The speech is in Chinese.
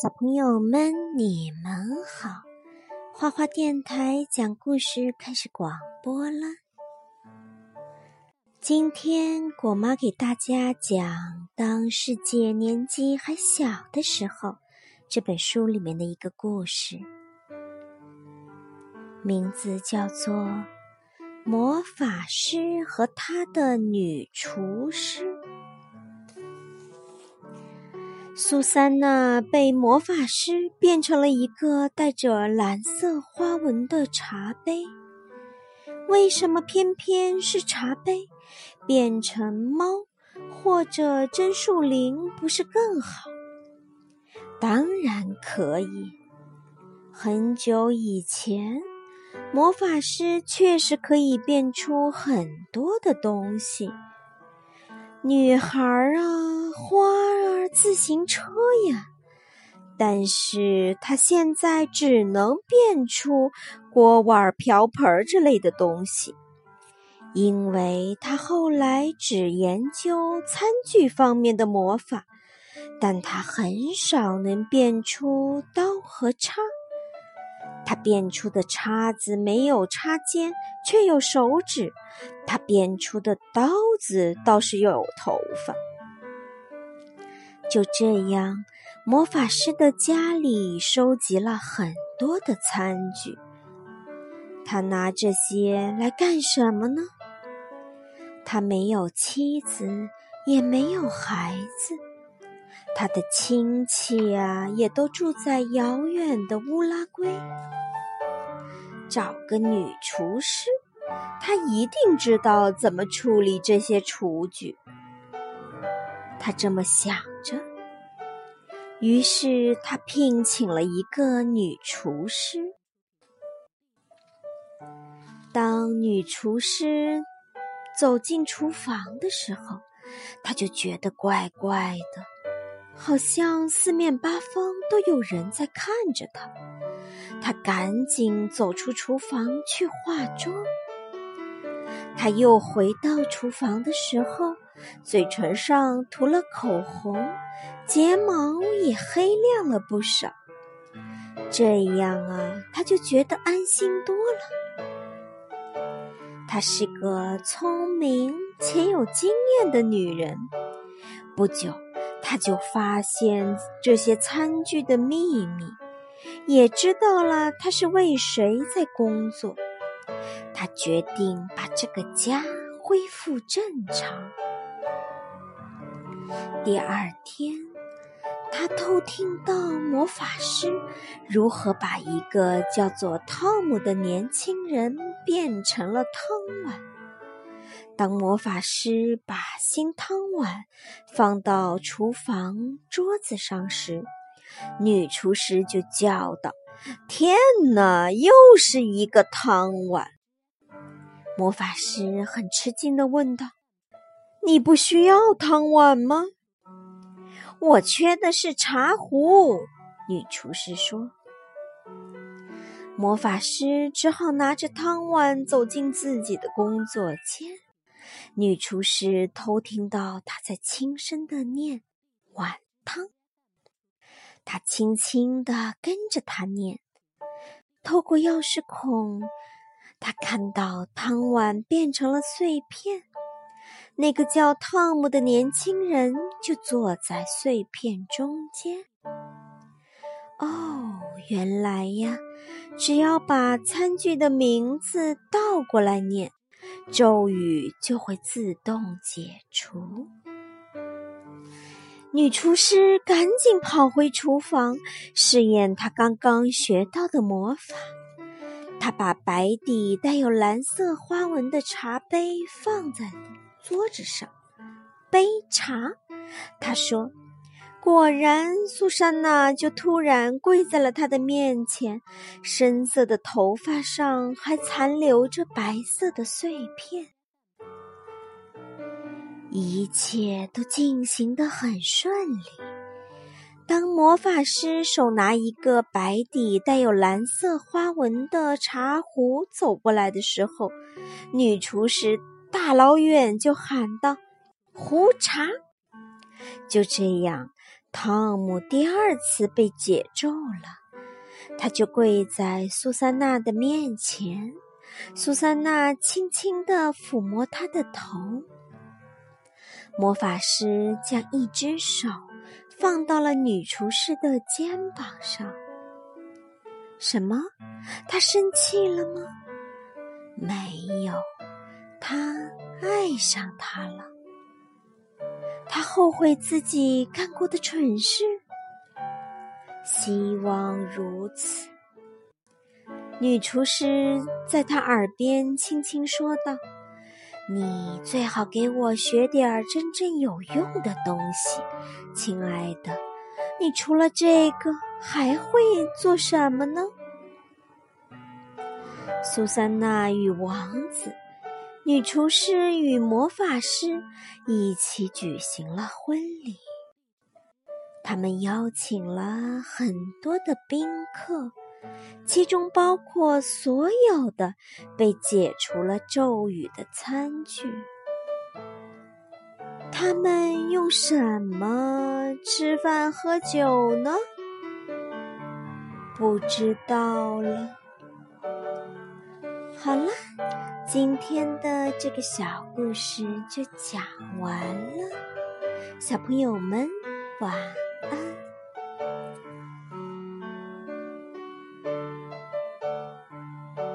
小朋友们，你们好！花花电台讲故事开始广播了。今天果妈给大家讲《当世界年纪还小的时候》这本书里面的一个故事，名字叫做《魔法师和他的女厨师》。苏珊娜被魔法师变成了一个带着蓝色花纹的茶杯。为什么偏偏是茶杯？变成猫或者真树林不是更好？当然可以。很久以前，魔法师确实可以变出很多的东西。女孩啊，花儿，自行车呀！但是他现在只能变出锅碗瓢盆之类的东西，因为他后来只研究餐具方面的魔法，但他很少能变出刀和叉。他变出的叉子没有插尖，却有手指；他变出的刀子倒是有头发。就这样，魔法师的家里收集了很多的餐具。他拿这些来干什么呢？他没有妻子，也没有孩子，他的亲戚啊，也都住在遥远的乌拉圭。找个女厨师，他一定知道怎么处理这些厨具。他这么想着，于是他聘请了一个女厨师。当女厨师走进厨房的时候，他就觉得怪怪的，好像四面八方都有人在看着他。他赶紧走出厨房去化妆。他又回到厨房的时候，嘴唇上涂了口红，睫毛也黑亮了不少。这样啊，他就觉得安心多了。她是个聪明且有经验的女人。不久，她就发现这些餐具的秘密。也知道了她是为谁在工作，他决定把这个家恢复正常。第二天，他偷听到魔法师如何把一个叫做汤姆的年轻人变成了汤碗。当魔法师把新汤碗放到厨房桌子上时，女厨师就叫道：“天哪，又是一个汤碗！”魔法师很吃惊的问道：“你不需要汤碗吗？”“我缺的是茶壶。”女厨师说。魔法师只好拿着汤碗走进自己的工作间。女厨师偷听到他在轻声的念：“碗汤。”他轻轻地跟着他念，透过钥匙孔，他看到汤碗变成了碎片。那个叫汤姆的年轻人就坐在碎片中间。哦，原来呀，只要把餐具的名字倒过来念，咒语就会自动解除。女厨师赶紧跑回厨房，试验她刚刚学到的魔法。她把白底带有蓝色花纹的茶杯放在桌子上，杯茶。她说：“果然，苏珊娜就突然跪在了他的面前，深色的头发上还残留着白色的碎片。”一切都进行得很顺利。当魔法师手拿一个白底带有蓝色花纹的茶壶走过来的时候，女厨师大老远就喊道：“壶茶！”就这样，汤姆第二次被解咒了，他就跪在苏珊娜的面前。苏珊娜轻轻地抚摸他的头。魔法师将一只手放到了女厨师的肩膀上。什么？他生气了吗？没有，他爱上她了。他后悔自己干过的蠢事。希望如此。女厨师在他耳边轻轻说道：“你最好给我学点真正有用的东西，亲爱的。你除了这个还会做什么呢？”苏珊娜与王子。女厨师与魔法师一起举行了婚礼，他们邀请了很多的宾客，其中包括所有的被解除了咒语的餐具。他们用什么吃饭喝酒呢？不知道了。好了。今天的这个小故事就讲完了，小朋友们晚安。